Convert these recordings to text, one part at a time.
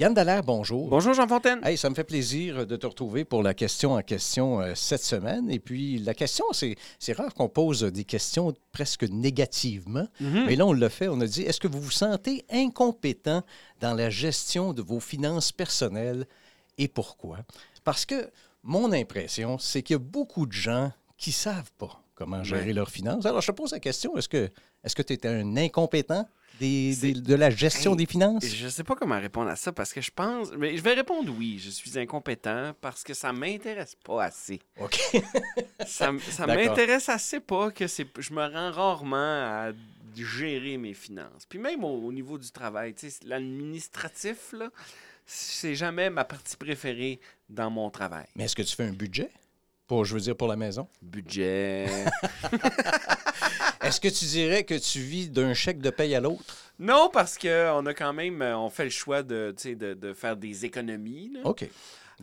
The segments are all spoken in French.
Yann Dallaire, bonjour. Bonjour Jean Fontaine. Hey, ça me fait plaisir de te retrouver pour la question en question euh, cette semaine. Et puis, la question, c'est, c'est rare qu'on pose des questions presque négativement. Mhm. Mais là, on l'a fait. On a dit est-ce que vous vous sentez incompétent dans la gestion de vos finances personnelles et pourquoi? Parce que mon impression, c'est qu'il y a beaucoup de gens qui ne savent pas comment gérer Ouais. leurs finances. Alors, je te pose la question est-ce que est-ce que tu es un incompétent? Des- C'est- des- de la gestion Hey, des finances? Je sais pas comment répondre à ça parce que je pense. Mais je vais répondre oui, je suis incompétent parce que ça m'intéresse pas assez. OK. Ça, ça m'intéresse assez pas que. Je me rends rarement à gérer mes finances. Puis même au, au niveau du travail, l'administratif, c'est jamais ma partie préférée dans mon travail. Mais est-ce que tu fais un budget? Pour, je veux dire, pour la maison? Budget. Est-ce que tu dirais que tu vis d'un chèque de paye à l'autre? non, parce qu'on a quand même. euh, On fait le choix de, de, de faire des économies. là. OK.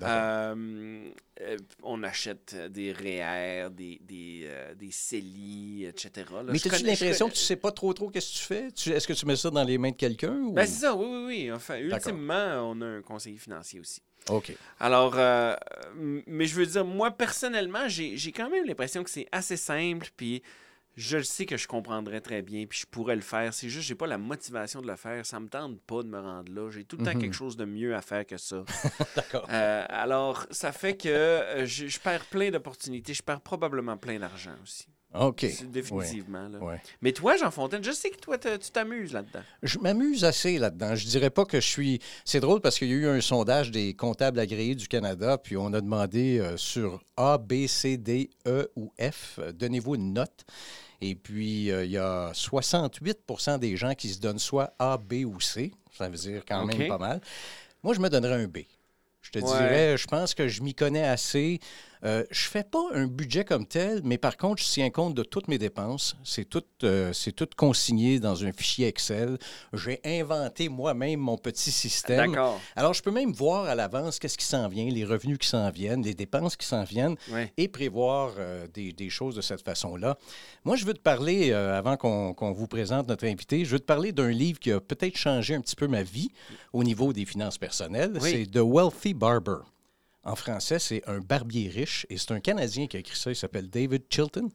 Euh, euh, on achète des REER, des, des, euh, des CELI, etc. là. Mais as-tu l'impression je que tu sais pas trop trop qu'est-ce que tu fais? Tu- Est-ce que tu mets ça dans les mains de quelqu'un? Ou... Ben, c'est ça, oui, oui, oui. Enfin, ultimement, on a un conseiller financier aussi. OK. Alors, euh, mais je veux dire, moi, personnellement, j'ai j'ai quand même l'impression que c'est assez simple, puis je le sais que je comprendrais très bien, puis je pourrais le faire. C'est juste, j'ai pas la motivation de le faire. Ça me tente pas de me rendre là. J'ai tout le temps Mhm. quelque chose de mieux à faire que ça. D'accord. Euh, alors, ça fait que euh, je, je perds plein d'opportunités. Je perds probablement plein d'argent aussi. OK. Définitivement. là. Ouais. Mais toi, Jean Fontaine, je sais que toi, te- tu t'amuses là-dedans. Je m'amuse assez là-dedans. Je dirais pas que je suis. C'est drôle parce qu'il y a eu un sondage des comptables agréés du Canada, puis on a demandé euh, sur A, B, C, D, E ou F, euh, donnez-vous une note. Et puis, euh, il y a 68% des gens qui se donnent soit A, B ou C. Ça veut dire quand même pas mal. Moi, je me donnerais un B. Je te Ouais. dirais, je pense que je m'y connais assez. Euh, je fais pas un budget comme tel, mais par contre, je tiens compte de toutes mes dépenses. C'est tout, euh, c'est tout consigné dans un fichier Excel. J'ai inventé moi-même mon petit système. D'accord. Alors, je peux même voir à l'avance qu'est-ce qui s'en vient, les revenus qui s'en viennent, les dépenses qui s'en viennent et prévoir euh, des, des choses de cette façon-là. Moi, je veux te parler, euh, avant qu'on qu'on vous présente notre invité, je veux te parler d'un livre qui a peut-être changé un petit peu ma vie au niveau des finances personnelles. Oui. C'est The Wealthy Barber. En français, c'est Un barbier riche et c'est un Canadien qui a écrit ça. Il s'appelle David Chilton.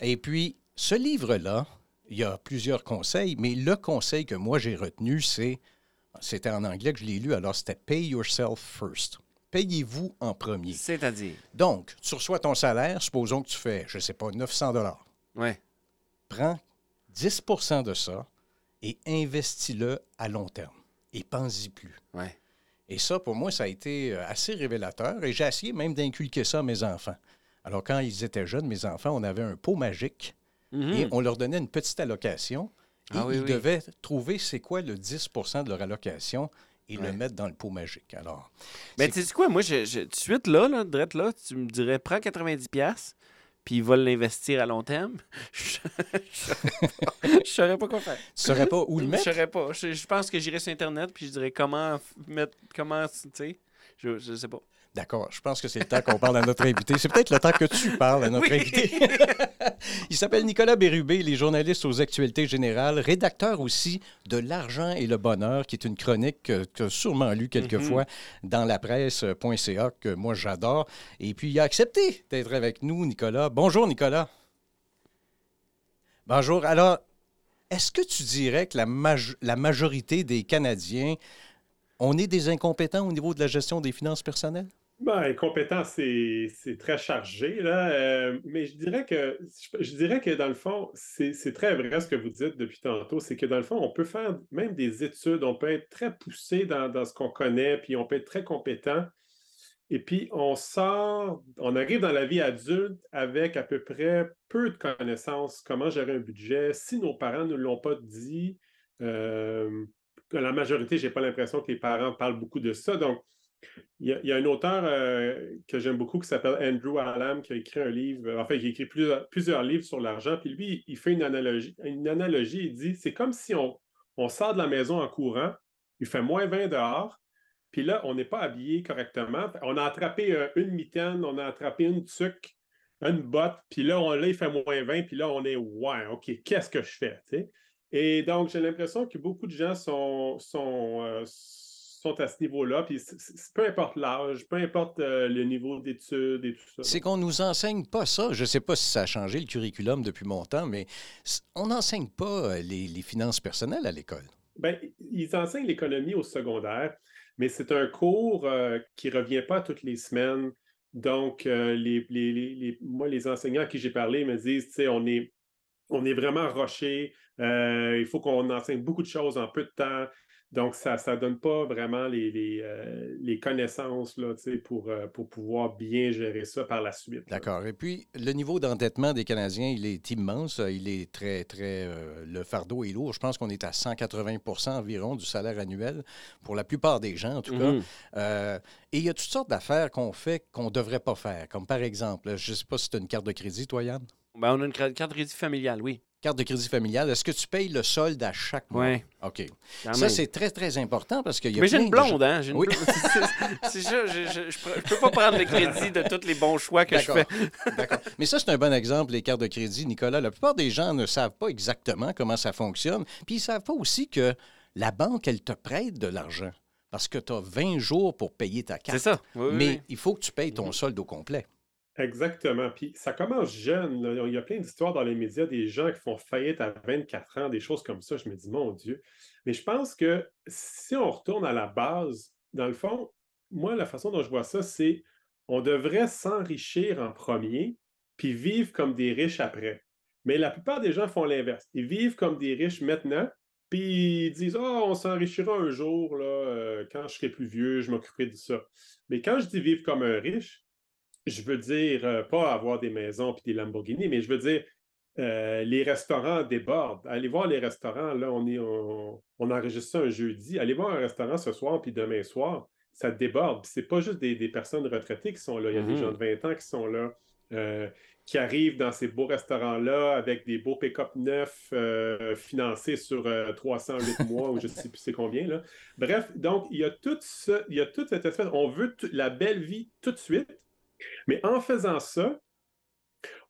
Et puis, ce livre-là, il y a plusieurs conseils, mais le conseil que moi j'ai retenu, c'est, c'était en anglais que je l'ai lu, alors c'était Pay yourself first. Payez-vous en premier. C'est-à-dire? Donc, tu reçois ton salaire, supposons que tu fais, je ne sais pas, 900 dollars. Ouais. Prends 10% de ça et investis-le à long terme. Et pense-y plus. Ouais. Et ça, pour moi, ça a été euh, assez révélateur. Et j'ai essayé même d'inculquer ça à mes enfants. Alors, quand ils étaient jeunes, mes enfants, on avait un pot magique Mhm. et on leur donnait une petite allocation. Et Ah oui, ils oui. devaient trouver c'est quoi le 10% de leur allocation et Ouais. le mettre dans le pot magique. Alors, Mais tu sais quoi, moi, je, je- tout de suite, là, là, direct là, tu me dirais, prends 90$, puis il va l'investir à long terme. Je je saurais pas quoi faire. tu saurais pas où le Je mettre? saurais pas. Je, je pense que j'irais sur Internet, puis je dirais comment mettre, comment, tu sais, je, je sais pas. D'accord, je pense que c'est le temps qu'on parle à notre invité. C'est peut-être le temps que tu parles à notre Oui. invité. Il s'appelle Nicolas Bérubé, il est journaliste aux actualités générales, rédacteur aussi de L'argent et le bonheur, qui est une chronique que tu as sûrement lue quelquefois dans la presse.ca, que moi j'adore. Et puis il a accepté d'être avec nous, Nicolas. Bonjour, Nicolas. Bonjour. Alors, est-ce que tu dirais que la, maj- la majorité des Canadiens, on est des incompétents au niveau de la gestion des finances personnelles? Ben, compétent, c'est très chargé, là. euh, mais je dirais que je, dirais que dans le fond, c'est très vrai ce que vous dites depuis tantôt. C'est que dans le fond, on peut faire même des études, on peut être très poussé dans, dans ce qu'on connaît, puis on peut être très compétent. Et puis, on sort, on arrive dans la vie adulte avec à peu près peu de connaissances, comment gérer un budget. Si nos parents ne l'ont pas dit, euh, la majorité, je n'ai pas l'impression que les parents parlent beaucoup de ça. Donc, Il y, a, un auteur euh, que j'aime beaucoup qui s'appelle Andrew Allam qui a écrit un livre, enfin, qui a écrit plusieurs, livres sur l'argent. Puis lui, il fait une analogie. Une analogie, il dit c'est comme si on, sort de la maison en courant, il fait moins 20 dehors, puis là, on n'est pas habillé correctement. On a attrapé euh, une mitaine, on a attrapé une tuque, une botte, puis là, on, là, il fait moins 20, puis là, on est Ouais, OK, qu'est-ce que je fais? Et donc, j'ai l'impression que beaucoup de gens sont, sont, euh, sont à ce niveau-là, puis peu importe l'âge, peu importe euh, le niveau d'études et tout ça. C'est qu'on nous enseigne pas ça. Je ne sais pas si ça a changé le curriculum depuis mon temps, mais on n'enseigne pas les, les finances personnelles à l'école. Bien, ils enseignent l'économie au secondaire, mais c'est un cours euh, qui ne revient pas toutes les semaines. Donc, euh, les, moi, les enseignants à qui j'ai parlé me disent, tu sais, on est, on est vraiment roché, euh, il faut qu'on enseigne beaucoup de choses en peu de temps. Donc, ça ne donne pas vraiment les, les, euh, connaissances là, pour, euh, pour pouvoir bien gérer ça par la suite. D'accord. Et puis, le niveau d'endettement des Canadiens, il est immense. Il est très, très. Euh, le fardeau est lourd. Je pense qu'on est à 180% environ du salaire annuel, pour la plupart des gens, en tout cas. Mm-hmm. et il y a toutes sortes d'affaires qu'on fait qu'on ne devrait pas faire. Comme par exemple, je ne sais pas si tu as une carte de crédit, toi, Yann? Ben, on a une carte de crédit familiale, oui carte de crédit familiale, est-ce que tu payes le solde à chaque mois? Oui. OK. ça, c'est très, très important parce qu'il y a Mais j'ai une blonde, hein? Une oui. c'est ça, je ne peux pas prendre le crédit de tous les bons choix que je fais. D'accord. Mais ça, c'est un bon exemple, les cartes de crédit, Nicolas. La plupart des gens ne savent pas exactement comment ça fonctionne. Puis ils ne savent pas aussi que la banque, elle te prête de l'argent parce que tu as 20 jours pour payer ta carte. C'est ça. Mais il faut que tu payes ton solde au complet. Exactement. Puis ça commence jeune. Il y a plein d'histoires dans les médias des gens qui font faillite à 24 ans, des choses comme ça. Je me dis, mon Dieu. Mais je pense que si on retourne à la base, dans le fond, moi, la façon dont je vois ça, c'est on devrait s'enrichir en premier, puis vivre comme des riches après. Mais la plupart des gens font l'inverse. Ils vivent comme des riches maintenant, puis ils disent Oh, on s'enrichira un jour, là, euh, quand je serai plus vieux, je m'occuperai de ça. Mais quand je dis vivre comme un riche, je veux dire, euh, pas avoir des maisons puis des Lamborghini, mais je veux dire, euh, les restaurants débordent. Allez voir les restaurants, là, on, est, on, enregistre ça un jeudi. Allez voir un restaurant ce soir puis demain soir, ça déborde. Ce n'est pas juste des, personnes retraitées qui sont là, il y a des gens mm-hmm. de 20 ans qui sont là, euh, qui arrivent dans ces beaux restaurants-là avec des beaux pick-up neufs financés sur 308 mois ou je ne sais plus c'est combien. Là. Bref, donc, il y a tout ça, il y a toute cette espèce, on veut la belle vie tout de suite, mais en faisant ça,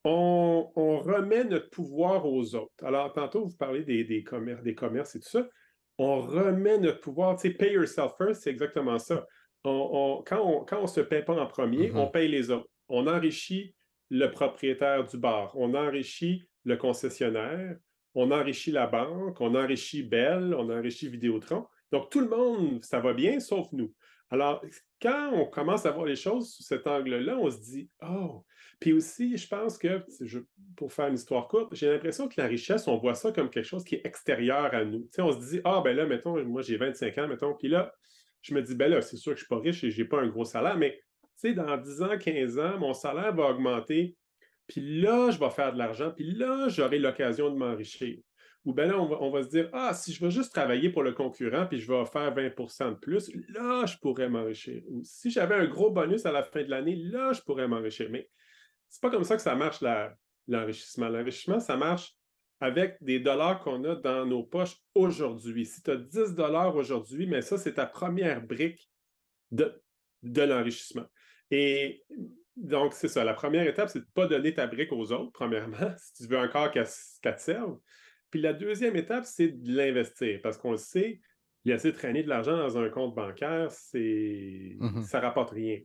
on, remet notre pouvoir aux autres. Alors, tantôt, vous parlez des, commerces, des commerces et tout ça. On remet notre pouvoir. Tu sais, pay yourself first, c'est exactement ça. quand on ne se paie pas en premier, mm-hmm. on paye les autres. On enrichit le propriétaire du bar, on enrichit le concessionnaire, on enrichit la banque, on enrichit Bell, on enrichit Vidéotron. Donc, tout le monde, ça va bien, sauf nous. Alors, quand on commence à voir les choses sous cet angle-là, on se dit Oh! Puis aussi, je pense que, pour faire une histoire courte, j'ai l'impression que la richesse, on voit ça comme quelque chose qui est extérieur à nous. On se dit Ah, ben là, mettons, moi j'ai 25 ans, mettons, puis là, je me dis Ben là, c'est sûr que je ne suis pas riche et je n'ai pas un gros salaire, mais dans 10 ans, 15 ans, mon salaire va augmenter, puis là, je vais faire de l'argent, puis là, j'aurai l'occasion de m'enrichir. Ou bien là, on va, se dire, ah, si je veux juste travailler pour le concurrent puis je vais faire 20% de plus, là, je pourrais m'enrichir. Ou si j'avais un gros bonus à la fin de l'année, là, je pourrais m'enrichir. Mais c'est pas comme ça que ça marche, l'enrichissement. L'enrichissement, ça marche avec des dollars qu'on a dans nos poches aujourd'hui. Si tu as 10 dollars aujourd'hui, mais ça, c'est ta première brique de, de l'enrichissement. Et donc, c'est ça. La première étape, c'est de ne pas donner ta brique aux autres, premièrement, si tu veux encore qu'elle te serve. Puis la deuxième étape, c'est de l'investir parce qu'on le sait, laisser traîner de l'argent dans un compte bancaire, c'est ça rapporte rien.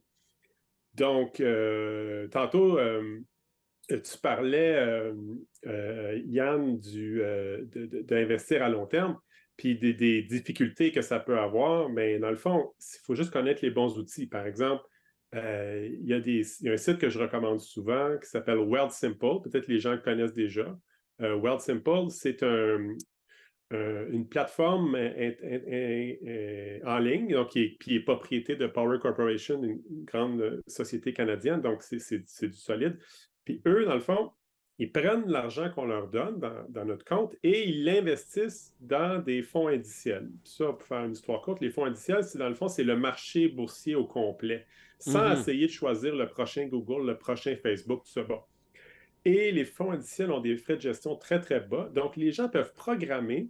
Donc, euh, tantôt, euh, tu parlais, euh, Yann, d'investir à long terme, puis des, difficultés que ça peut avoir. Mais dans le fond, il faut juste connaître les bons outils. Par exemple, il y, a y a un site que je recommande souvent qui s'appelle Wealth Simple. Peut-être les gens le connaissent déjà. Euh, World Simple, c'est une plateforme en ligne donc, qui, est, propriété de Power Corporation, une grande société canadienne, donc c'est du solide. Puis eux, dans le fond, ils prennent l'argent qu'on leur donne dans, notre compte et ils l'investissent dans des fonds indiciels. Ça, pour faire une histoire courte, les fonds indiciels, c'est dans le fond, c'est le marché boursier au complet, sans mhm. essayer de choisir le prochain Google, le prochain Facebook, tout ça. Bon. Et les fonds indiciels ont des frais de gestion très, très bas. Donc, les gens peuvent programmer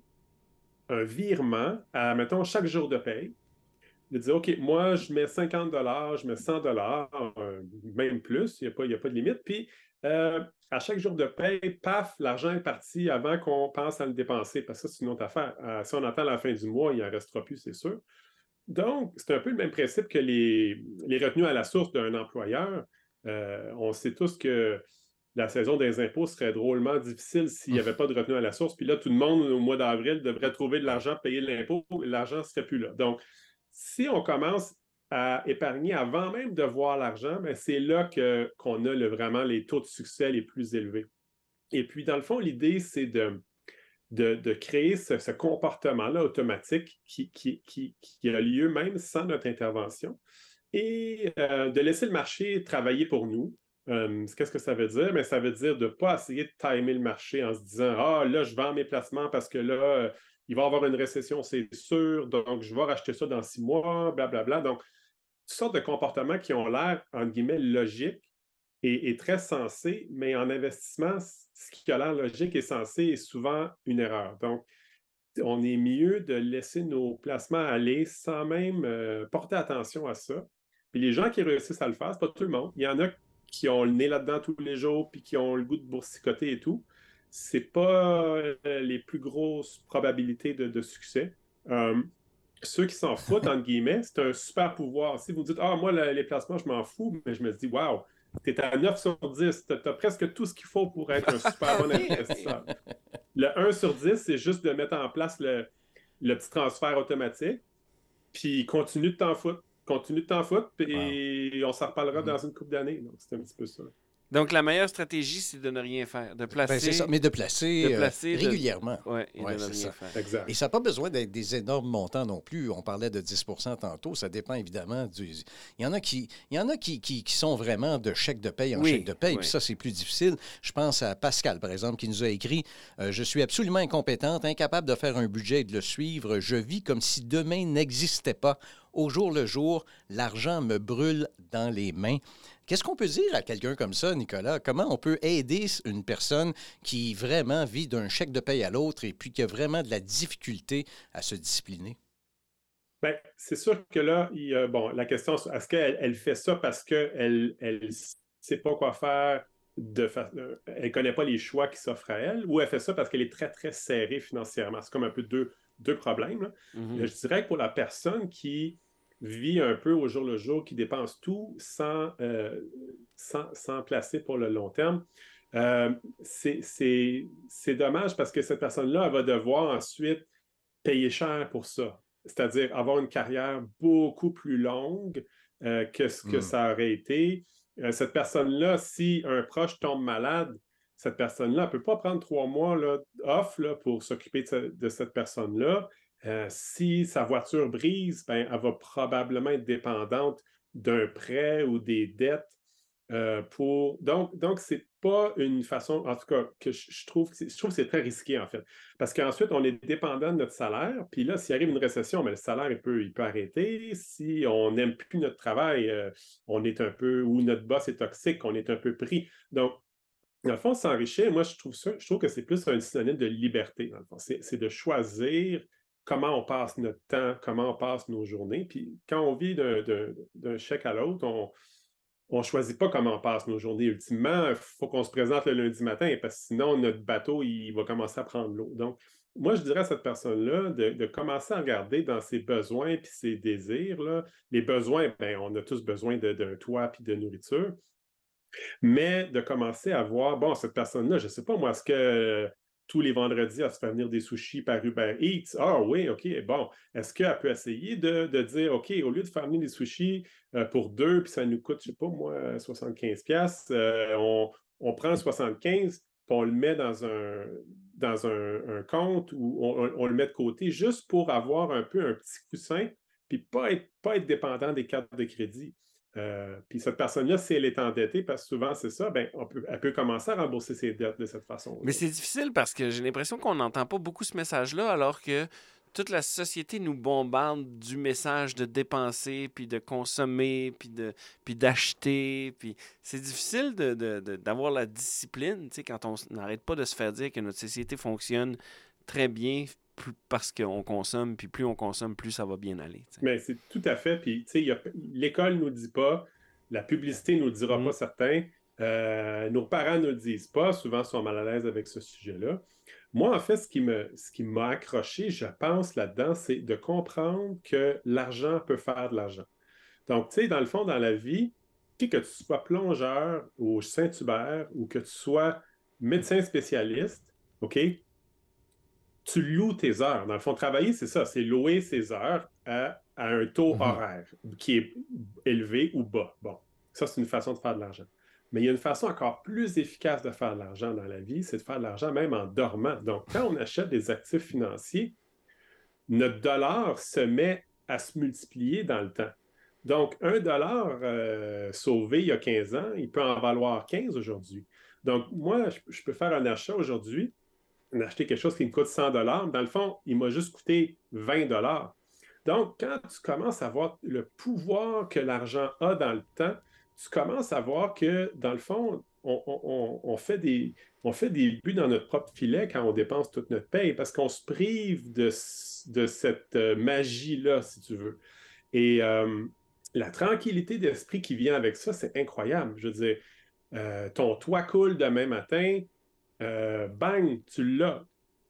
un virement à, mettons, chaque jour de paye. De dire, OK, moi, je mets 50 je mets 100 euh, même plus, il n'y a, a, pas de limite. Puis, euh, à chaque jour de paye, paf, l'argent est parti avant qu'on pense à le dépenser, parce que c'est une autre affaire. Euh, si on attend la fin du mois, il n'en restera plus, c'est sûr. Donc, c'est un peu le même principe que les, les retenues à la source d'un employeur. Euh, on sait tous que la saison des impôts serait drôlement difficile s'il n'y avait pas de retenue à la source. Puis là, tout le monde, au mois d'avril, devrait trouver de l'argent, payer l'impôt. L'argent ne serait plus là. Donc, si on commence à épargner avant même de voir l'argent, mais c'est là qu'on a le, vraiment les taux de succès les plus élevés. Et puis, dans le fond, l'idée, c'est de, de, créer ce, comportement-là automatique qui, qui, qui, a lieu même sans notre intervention et euh, de laisser le marché travailler pour nous. Qu'est-ce que ça veut dire? Mais ça veut dire de ne pas essayer de timer le marché en se disant Ah, là, je vends mes placements parce que là, euh, il va y avoir une récession, c'est sûr, donc je vais racheter ça dans six mois, blablabla. Bla, bla. Donc, toutes sortes de comportements qui ont l'air, entre guillemets, logiques et, très sensés, mais en investissement, ce qui a l'air logique et sensé est souvent une erreur. Donc, on est mieux de laisser nos placements aller sans même euh, porter attention à ça. Puis les gens qui réussissent à le faire, c'est pas tout le monde. Il y en a qui ont le nez là-dedans tous les jours, puis qui ont le goût de boursicoter et tout. C'est pas euh, les plus grosses probabilités de, succès. Euh, ceux qui s'en foutent, entre guillemets, c'est un super pouvoir. Si vous dites, ah, moi, les placements, je m'en fous, mais je me dis, waouh, tu es à 9 sur 10, tu as, presque tout ce qu'il faut pour être un super bon investisseur. Le 1 sur 10, c'est juste de mettre en place le, petit transfert automatique, puis continue de t'en foutre. Continue de t'en foutre, et on s'en reparlera mm-hmm. dans une couple d'années. Donc, c'est un petit peu ça. Donc, la meilleure stratégie, c'est de ne rien faire, de ben, placer. ça, mais de placer, euh, régulièrement. Oui, et de ne rien faire. Exact. Et ça n'a pas besoin d'être des énormes montants non plus. On parlait de 10% tantôt. Ça dépend évidemment du. Il y en a qui, il y en a qui, qui, sont vraiment de chèque de paye en chèque de paye. Puis ça, c'est plus difficile. Je pense à Pascal, par exemple, qui nous a écrit euh, Je suis absolument incompétente, incapable de faire un budget et de le suivre. Je vis comme si demain n'existait pas. Au jour le jour, l'argent me brûle dans les mains. Qu'est-ce qu'on peut dire à quelqu'un comme ça, Nicolas? Comment on peut aider une personne qui vraiment vit d'un chèque de paye à l'autre et puis qui a vraiment de la difficulté à se discipliner? Bien, c'est sûr que là, il, bon, la question, est-ce qu'elle elle fait ça parce qu'elle ne sait pas quoi faire, de euh, elle ne connaît pas les choix qui s'offrent à elle, ou elle fait ça parce qu'elle est très, très serrée financièrement? C'est comme un peu deux, deux problèmes. Mm-hmm. Je dirais que pour la personne qui vit un peu au jour le jour, qui dépense tout sans, euh, sans, placer pour le long terme. Euh, c'est dommage parce que cette personne-là, va devoir ensuite payer cher pour ça. C'est-à-dire avoir une carrière beaucoup plus longue euh, que ce que hmm. ça aurait été. cette personne-là, si un proche tombe malade, cette personne-là ne peut pas prendre trois mois là, off là, pour s'occuper de, cette personne-là. Euh, si sa voiture brise, ben, elle va probablement être dépendante d'un prêt ou des dettes euh, pour. Donc, donc ce n'est pas une façon, en tout cas, que je, trouve, je trouve que c'est très risqué, en fait. Parce qu'ensuite, on est dépendant de notre salaire. Puis là, s'il arrive une récession, ben, le salaire, il peut, il peut arrêter. Si on n'aime plus notre travail, euh, on est un peu, ou notre boss est toxique, on est un peu pris. Donc, dans le fond, s'enrichir, moi, je trouve ça, je trouve que c'est plus un synonyme de liberté, dans le fond. C'est de choisir comment on passe notre temps, comment on passe nos journées. Puis quand on vit d'un chèque à l'autre, on ne choisit pas comment on passe nos journées. Ultimement, il faut qu'on se présente le lundi matin parce que sinon, notre bateau, il va commencer à prendre l'eau. Donc, moi, je dirais à cette personne-là de, commencer à regarder dans ses besoins et ses désirs. Les besoins, ben, on a tous besoin d'un toit et de nourriture. Mais de commencer à voir, bon, cette personne-là, je ne sais pas, moi, est-ce que tous les vendredis à se faire venir des sushis par Uber Eats. Ah oui, OK, bon. Est-ce qu'elle peut essayer de, dire, OK, au lieu de faire venir des sushis euh, pour deux, puis ça nous coûte, je ne sais pas moi, 75$, euh, on, on, prend 75$, puis on le met dans un, dans un, compte ou on, le met de côté juste pour avoir un peu un petit coussin, puis pas être, pas être dépendant des cartes de crédit. Euh, puis cette personne-là, si elle est endettée, parce que souvent c'est ça, ben, elle peut commencer à rembourser ses dettes de cette façon. Mais c'est difficile parce que j'ai l'impression qu'on n'entend pas beaucoup ce message-là, alors que toute la société nous bombarde du message de dépenser, puis de consommer, puis d'acheter. Puis c'est difficile d'avoir la discipline, quand on n'arrête pas de se faire dire que notre société fonctionne très bien parce qu'on consomme, puis plus on consomme, plus ça va bien aller. Mais c'est tout à fait. Puis, l'école ne nous dit pas, la publicité ne nous le dira mm. pas certains, euh, nos parents ne le disent pas, souvent sont mal à l'aise avec ce sujet-là. Moi, en fait, ce qui, me, ce qui m'a accroché, je pense, là-dedans, c'est de comprendre que l'argent peut faire de l'argent. Donc, tu sais, dans le fond, dans la vie, que tu sois plongeur au Saint-Hubert ou que tu sois médecin spécialiste, OK, tu loues tes heures. Dans le fond, travailler, c'est ça, c'est louer ses heures à, un taux mhm. horaire qui est élevé ou bas. Bon, ça, c'est une façon de faire de l'argent. Mais il y a une façon encore plus efficace de faire de l'argent dans la vie, c'est de faire de l'argent même en dormant. Donc, quand on achète des actifs financiers, notre dollar se met à se multiplier dans le temps. Donc, un dollar euh, sauvé il y a 15 ans, il peut en valoir 15 aujourd'hui. Donc, moi, je peux faire un achat aujourd'hui, acheter quelque chose qui me coûte 100 dollars, dans le fond, il m'a juste coûté 20 dollars. Donc, quand tu commences à voir le pouvoir que l'argent a dans le temps, tu commences à voir que, dans le fond, on, fait des, on fait des buts dans notre propre filet quand on dépense toute notre paye parce qu'on se prive de, de cette euh, magie-là, si tu veux. Et euh, la tranquillité d'esprit qui vient avec ça, c'est incroyable. Je veux dire, euh, ton toit coule demain matin, euh, bang, tu l'as.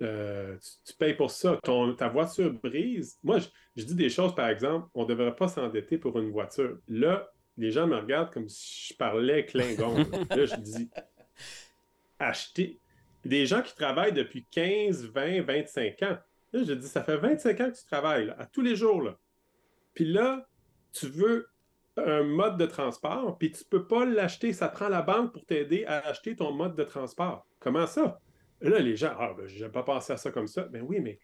Euh, tu, payes pour ça. ta voiture brise. Moi, je, dis des choses, par exemple, on ne devrait pas s'endetter pour une voiture. Là, les gens me regardent comme si je parlais Klingon. là, je dis acheter. Des gens qui travaillent depuis 15, 20, 25 ans. Là, je dis ça fait 25 ans que tu travailles, à tous les jours. Là. Puis là, tu veux un mode de transport, puis tu ne peux pas l'acheter. Ça prend la banque pour t'aider à acheter ton mode de transport. Comment ça? là, les gens, ah, ben, pas pensé à ça comme ça. Ben oui, mais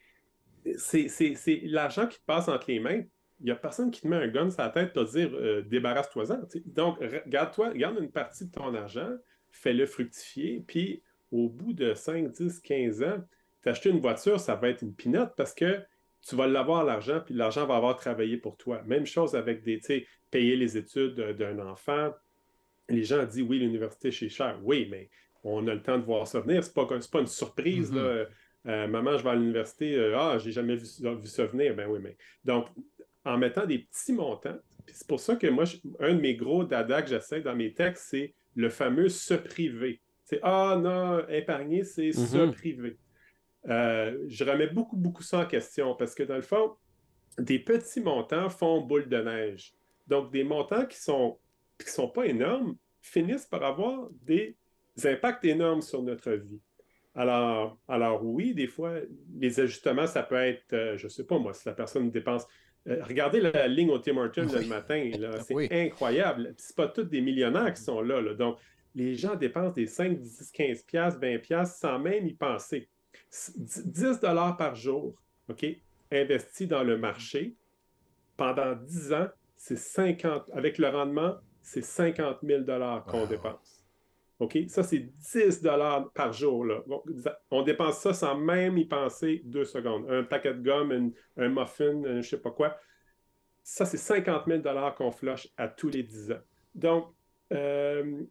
c'est l'argent qui te passe entre les mains. Il n'y a personne qui te met un gun sur la tête pour te dire euh, débarrasse-toi-en. Donc, garde-toi, garde une partie de ton argent, fais-le fructifier, puis au bout de 5, 10, 15 ans, t'acheter une voiture, ça va être une pinotte parce que tu vas l'avoir l'argent, puis l'argent va avoir travaillé pour toi. Même chose avec des, tu sais, payer les études d'un enfant. Les gens disent oui, l'université c'est cher. Oui, mais on a le temps de voir ça venir. C'est pas, pas une surprise. Mm-hmm. Euh, maman, je vais à l'université. Euh, ah, j'ai jamais vu, ça venir. Ben oui, mais. Donc, en mettant des petits montants, c'est pour ça que moi, un de mes gros dada que j'essaie dans mes textes, c'est le fameux se priver. C'est Ah non, épargner, c'est se mm-hmm. priver. Euh, je remets beaucoup, beaucoup ça en question parce que dans le fond, des petits montants font boule de neige. Donc, des montants qui sont, qui sont pas énormes finissent par avoir des impacts énormes sur notre vie. Alors, alors oui, des fois, les ajustements, ça peut être, euh, je ne sais pas moi, si la personne dépense. Euh, regardez la ligne au Tim Hortons le matin, c'est incroyable. Ce pas tous des millionnaires qui sont là, là, Donc, les gens dépensent des 5, 10, 15 piastres, 20 piastres sans même y penser. 10 dollars par jour, OK, investi dans le marché pendant 10 ans, c'est 50, avec le rendement, c'est 50 000 dollars qu'on dépense. OK? Ça, c'est 10 dollars par jour. Là. On dépense ça sans même y penser deux secondes. Un paquet de gomme, un muffin, je ne sais pas quoi. Ça, c'est 50 000 dollars qu'on flush à tous les 10 ans. Donc, euh,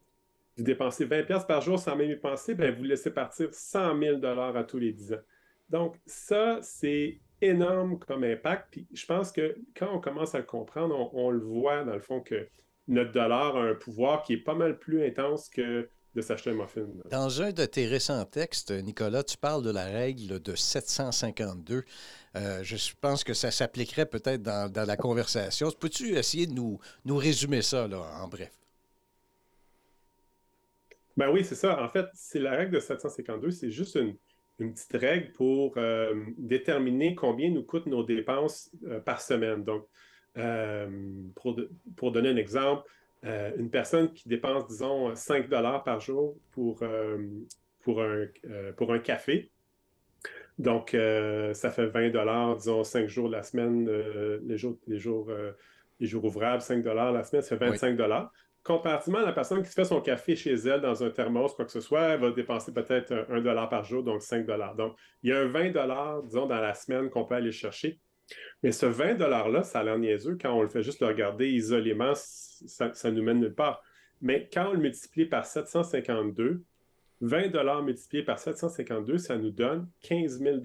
vous dépensez 20 par jour sans même y penser, ben, vous laissez partir 100 000 à tous les 10 ans. Donc, ça, c'est énorme comme impact. Puis je pense que quand on commence à le comprendre, on, le voit dans le fond que notre dollar a un pouvoir qui est pas mal plus intense que de s'acheter un muffin. Dans un de tes récents textes, Nicolas, tu parles de la règle de 752. Euh, je pense que ça s'appliquerait peut-être dans, la conversation. Peux-tu essayer de nous, nous résumer ça là, en bref? Ben oui, c'est ça. En fait, c'est la règle de 752, c'est juste une, petite règle pour euh, déterminer combien nous coûtent nos dépenses euh, par semaine. Donc, euh, pour, donner un exemple, une personne qui dépense, disons, 5 dollars par jour pour, pour, un, pour un café, donc ça fait 20 dollars, disons, 5 jours la semaine, les jours, les jours les jours ouvrables, 5 la semaine, c'est 25 Comparativement à la personne qui se fait son café chez elle dans un thermos, quoi que ce soit, elle va dépenser peut-être 1 dollar par jour, donc 5 Donc, il y a un 20 disons, dans la semaine qu'on peut aller chercher. Mais ce 20 $-là, ça a l'air niaiseux. Quand on le fait juste le regarder isolément, ça, ça nous mène nulle part. Mais quand on le multiplie par 752, 20 multiplié par 752, ça nous donne 15 000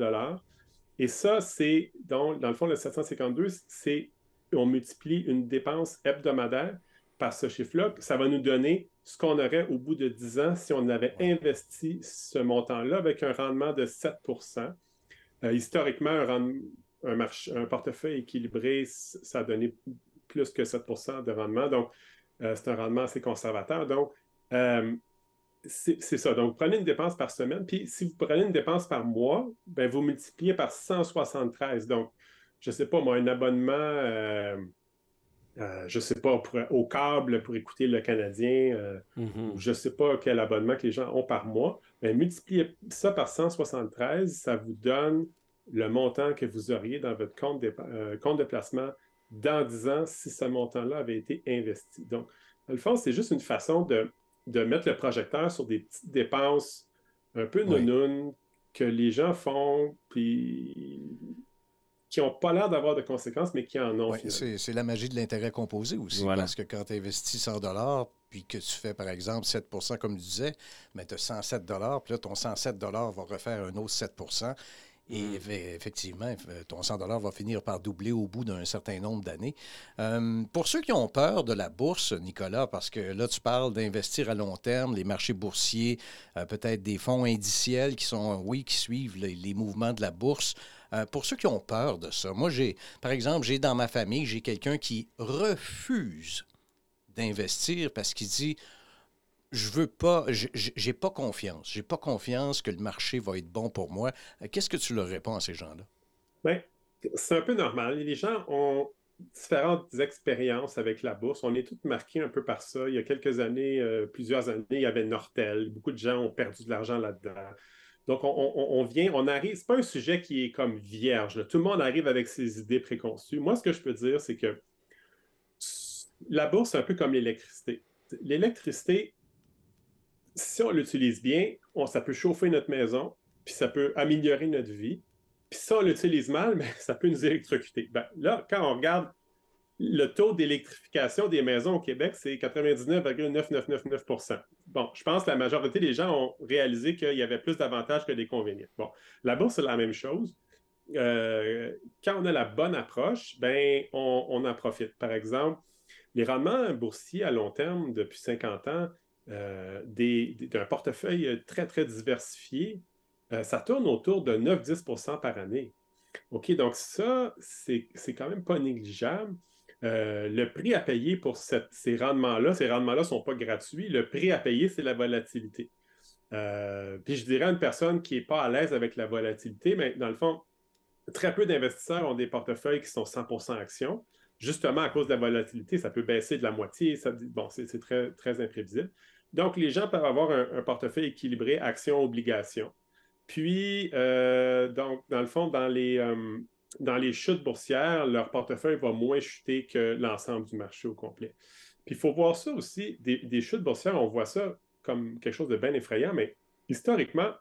Et ça, c'est, dans, dans le fond, le 752, c'est, on multiplie une dépense hebdomadaire par ce chiffre-là. Ça va nous donner ce qu'on aurait au bout de 10 ans si on avait investi ce montant-là avec un rendement de 7% euh, Historiquement, un, un, marché, un portefeuille équilibré, ça a donné plus que 7% de rendement. Donc, euh, c'est un rendement assez conservateur. Donc, euh, c'est ça. Donc, prenez une dépense par semaine. Puis, si vous prenez une dépense par mois, ben, vous multipliez par 173. Donc, je ne sais pas, moi, un abonnement, euh, je ne sais pas, au câble pour écouter le Canadien, mm-hmm. je ne sais pas quel abonnement que les gens ont par mois. Mais multipliez ça par 173, ça vous donne le montant que vous auriez dans votre compte de, compte de placement dans 10 ans si ce montant-là avait été investi. Donc, dans le fond, c'est juste une façon de, mettre le projecteur sur des petites dépenses un peu oui. que les gens font, puis qui n'ont pas l'air d'avoir de conséquences, mais qui en ont. Oui, c'est la magie de l'intérêt composé aussi. Parce que quand tu investis 100 puis que tu fais, par exemple, 7% comme tu disais, mais tu as 107 puis là, ton 107 va refaire un autre 7% et mm. effectivement, ton 100 va finir par doubler au bout d'un certain nombre d'années. Euh, pour ceux qui ont peur de la bourse, Nicolas, parce que là, tu parles d'investir à long terme, les marchés boursiers, euh, peut-être des fonds indiciels qui sont, oui, qui suivent les, mouvements de la bourse. Euh, pour ceux qui ont peur de ça, moi, j'ai, par exemple, j'ai dans ma famille, j'ai quelqu'un qui refuse d'investir parce qu'il dit je veux pas, j'ai pas confiance. J'ai pas confiance que le marché va être bon pour moi. Euh, qu'est-ce que tu leur réponds à ces gens-là? Bien, c'est un peu normal. Les gens ont différentes expériences avec la bourse. On est tous marqués un peu par ça. Il y a quelques années, euh, plusieurs années, il y avait Nortel. Beaucoup de gens ont perdu de l'argent là-dedans. Donc, on, vient, on arrive, c'est pas un sujet qui est comme vierge. Tout le monde arrive avec ses idées préconçues. Moi, ce que je peux dire, c'est que la bourse, c'est un peu comme l'électricité. L'électricité, si on l'utilise bien, ça peut chauffer notre maison, puis ça peut améliorer notre vie. Puis si on l'utilise mal, mais ça peut nous électrocuter. Ben, là, quand on regarde le taux d'électrification des maisons au Québec, c'est 99,9999% Bon, je pense que la majorité des gens ont réalisé qu'il y avait plus d'avantages que d'inconvénients. Bon, la bourse, c'est la même chose. Euh, quand on a la bonne approche, ben, on en profite. Par exemple, les rendements boursiers à long terme depuis 50 ans, euh, d'un portefeuille très, très diversifié, euh, ça tourne autour de 9-10% par année. OK, donc ça, c'est quand même pas négligeable. Euh, le prix à payer pour ces rendements-là, ces rendements-là ne sont pas gratuits. Le prix à payer, c'est la volatilité. puis je dirais à une personne qui n'est pas à l'aise avec la volatilité, mais dans le fond, très peu d'investisseurs ont des portefeuilles qui sont 100% actions. Justement, à cause de la volatilité, ça peut baisser de la moitié. Ça, bon, c'est très, imprévisible. Donc, les gens peuvent avoir un, portefeuille équilibré action-obligation. Puis, euh, donc, dans le fond, dans les, euh, dans les chutes boursières, leur portefeuille va moins chuter que l'ensemble du marché au complet. Puis, il faut voir ça aussi, des, chutes boursières, on voit ça comme quelque chose de bien effrayant, mais historiquement,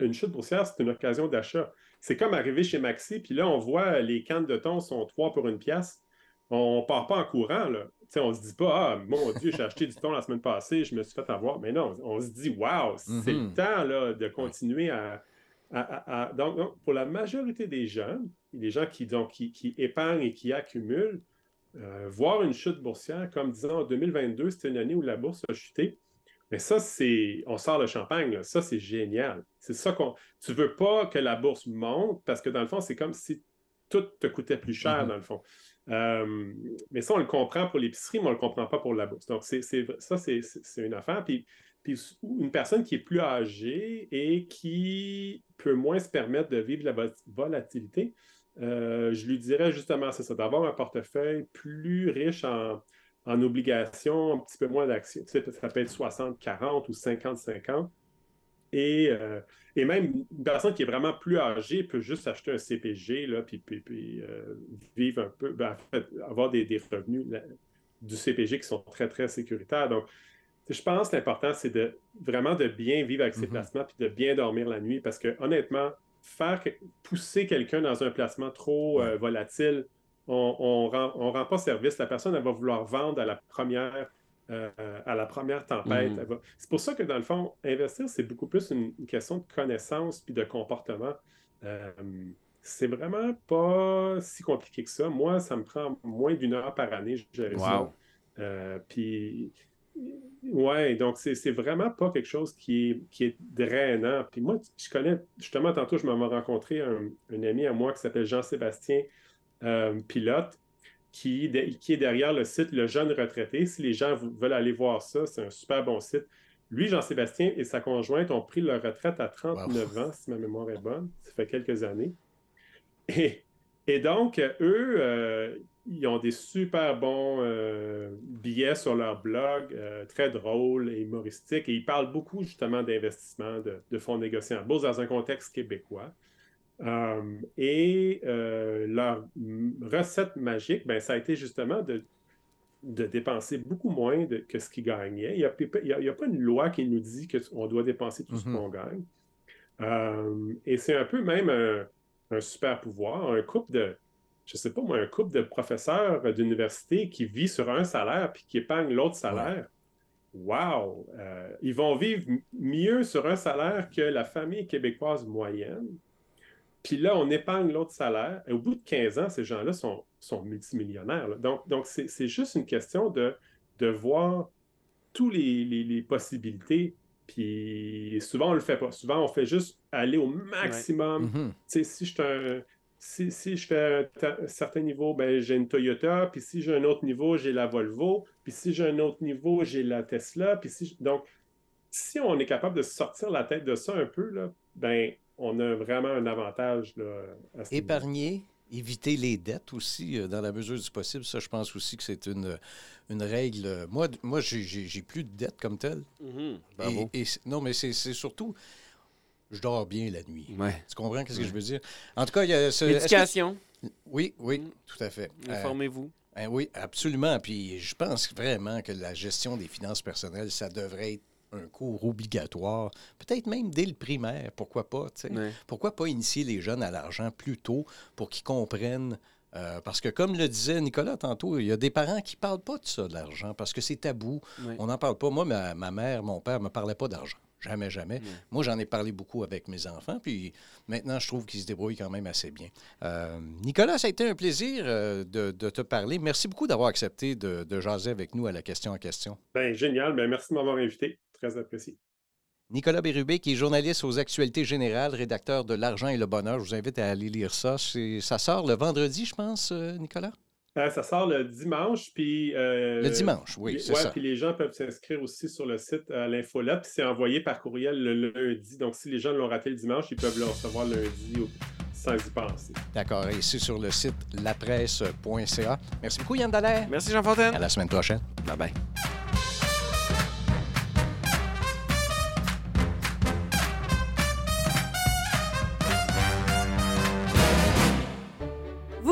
une chute boursière, c'est une occasion d'achat. C'est comme arriver chez Maxi, puis là, on voit les cannes de thon sont trois pour une pièce. On ne part pas en courant, là on ne se dit pas, ah, mon Dieu, j'ai acheté du thon la semaine passée, je me suis fait avoir. Mais non, on se dit, waouh, c'est le mhm. temps là, de continuer à. Donc, pour la majorité des gens, les gens qui, donc, qui, épargnent et qui accumulent, euh, voir une chute boursière, comme disons en 2022, c'était une année où la bourse a chuté. Mais ça, c'est. On sort le champagne, ça, c'est génial. C'est ça qu'on. Tu veux pas que la bourse monte parce que dans le fond, c'est comme si tout te coûtait plus cher, mhm. dans le fond. Euh, mais ça, on le comprend pour l'épicerie, mais on ne le comprend pas pour la bourse. Donc, c'est, ça, c'est, une affaire. Puis, puis, une personne qui est plus âgée et qui peut moins se permettre de vivre la volatilité, euh, je lui dirais justement, c'est ça, d'avoir un portefeuille plus riche en, obligations, un petit peu moins d'actions. Ça peut être 60-40 ou 50-50. et, euh, et même une personne qui est vraiment plus âgée peut juste acheter un CPG, là, puis, euh, vivre un peu, ben, avoir des, des revenus du CPG qui sont très, très sécuritaires. Donc, je pense que l'important, c'est de vraiment de bien vivre avec ses Mhm. placements puis de bien dormir la nuit parce que honnêtement, faire pousser quelqu'un dans un placement trop euh, volatile, on on rend, on rend pas service. La personne, elle va vouloir vendre à la première, euh, à la première tempête. Mhm. C'est pour ça que dans le fond, investir, c'est beaucoup plus une, une question de connaissance puis de comportement. Euh, c'est vraiment pas si compliqué que ça. Moi, ça me prend moins d'une heure par année, je. Wow. Euh, puis, ouais, donc c'est vraiment pas quelque chose qui est, qui est drainant. Puis moi, je connais, justement, tantôt, je m'en rencontré un, un ami à moi qui s'appelle Jean-Sébastien euh, Pilote, qui, de- qui est derrière le site Le Jeune Retraité. Si les gens veulent aller voir ça, c'est un super bon site. Lui, Jean-Sébastien et sa conjointe ont pris leur retraite à 39 ans, si ma mémoire est bonne. Ça fait quelques années. Et, et donc, eux, euh, ils ont des super bons euh, billets sur leur blog, euh, très drôles et humoristiques. Et ils parlent beaucoup justement d'investissement, de, de fonds négociés en bourse dans un contexte québécois. Et leur recette magique, ben, ça a été justement de, de dépenser beaucoup moins de- que ce qu'ils gagnaient. Il n'y a, pas une loi qui nous dit qu'on doit dépenser tout ce Mhm. qu'on gagne. Et c'est un peu même un, super pouvoir. Un couple de, je sais pas moi, un couple de professeurs d'université qui vit sur un salaire puis qui épargne l'autre salaire. Wow! Euh, ils vont vivre mieux sur un salaire que la famille québécoise moyenne. Puis là, on épargne l'autre salaire. Et au bout de 15 ans, ces gens-là sont, sont multimillionnaires. là. Donc, donc c'est c'est juste une question de, de voir toutes les, les- les possibilités. Puis souvent, on le fait pas. Souvent, on fait juste aller au maximum. Tu sais, si je, suis un- si, si je fais un, ta- un certain niveau, ben, j'ai une Toyota. Puis si j'ai un autre niveau, j'ai la Volvo. Puis si j'ai un autre niveau, j'ai la Tesla. Puis si Donc, si on est capable de sortir la tête de ça un peu, là, ben, on a vraiment un avantage. Là, à ce. Épargner, éviter les dettes aussi, euh, dans la mesure du possible. Ça, je pense aussi que c'est une, une règle. euh, Moi, moi j'ai- plus de dettes comme telle. Mhm. Bravo. Et, non, mais c'est c'est surtout, je dors bien la nuit. Ouais. Tu comprends ce que je veux dire? En tout cas, il y a ce. que- Éducation, Oui, oui, Mm. tout à fait. Euh, informez-vous. hein, oui, absolument. Puis je pense vraiment que la gestion des finances personnelles, ça devrait être un cours obligatoire, peut-être même dès le primaire, pourquoi pas, tu sais. Ouais. Pourquoi pas initier les jeunes à l'argent plus tôt pour qu'ils comprennent euh, parce que comme le disait Nicolas tantôt, il y a des parents qui ne parlent pas de ça, de l'argent, parce que c'est tabou. On n'en parle pas. Moi, ma, ma mère, mon père ne me parlaient pas d'argent. Jamais, jamais. Moi, j'en ai parlé beaucoup avec mes enfants, puis maintenant, je trouve qu'ils se débrouillent quand même assez bien. Euh, Nicolas, ça a été un plaisir euh, de, de te parler. Merci beaucoup d'avoir accepté de, de jaser avec nous à la question en question. Ben, génial. Ben, merci de m'avoir invité. Très apprécié. Nicolas Bérubé, qui est journaliste aux actualités générales, rédacteur de L'argent et le bonheur. Je vous invite à aller lire ça. Ça sort le vendredi, je pense, euh, Nicolas? Euh, ça sort le dimanche, puis... euh, Le dimanche, oui, les- c'est ouais, ça. puis les gens peuvent s'inscrire aussi sur le site à l'infolette, puis c'est envoyé par courriel le lundi. Donc, si les gens l'ont raté le dimanche, ils peuvent le recevoir lundi sans y penser. D'accord. Et c'est sur le site lapresse.ca. Merci beaucoup, Yann Dallaire. Merci Jean Fontaine. À la semaine prochaine. Bye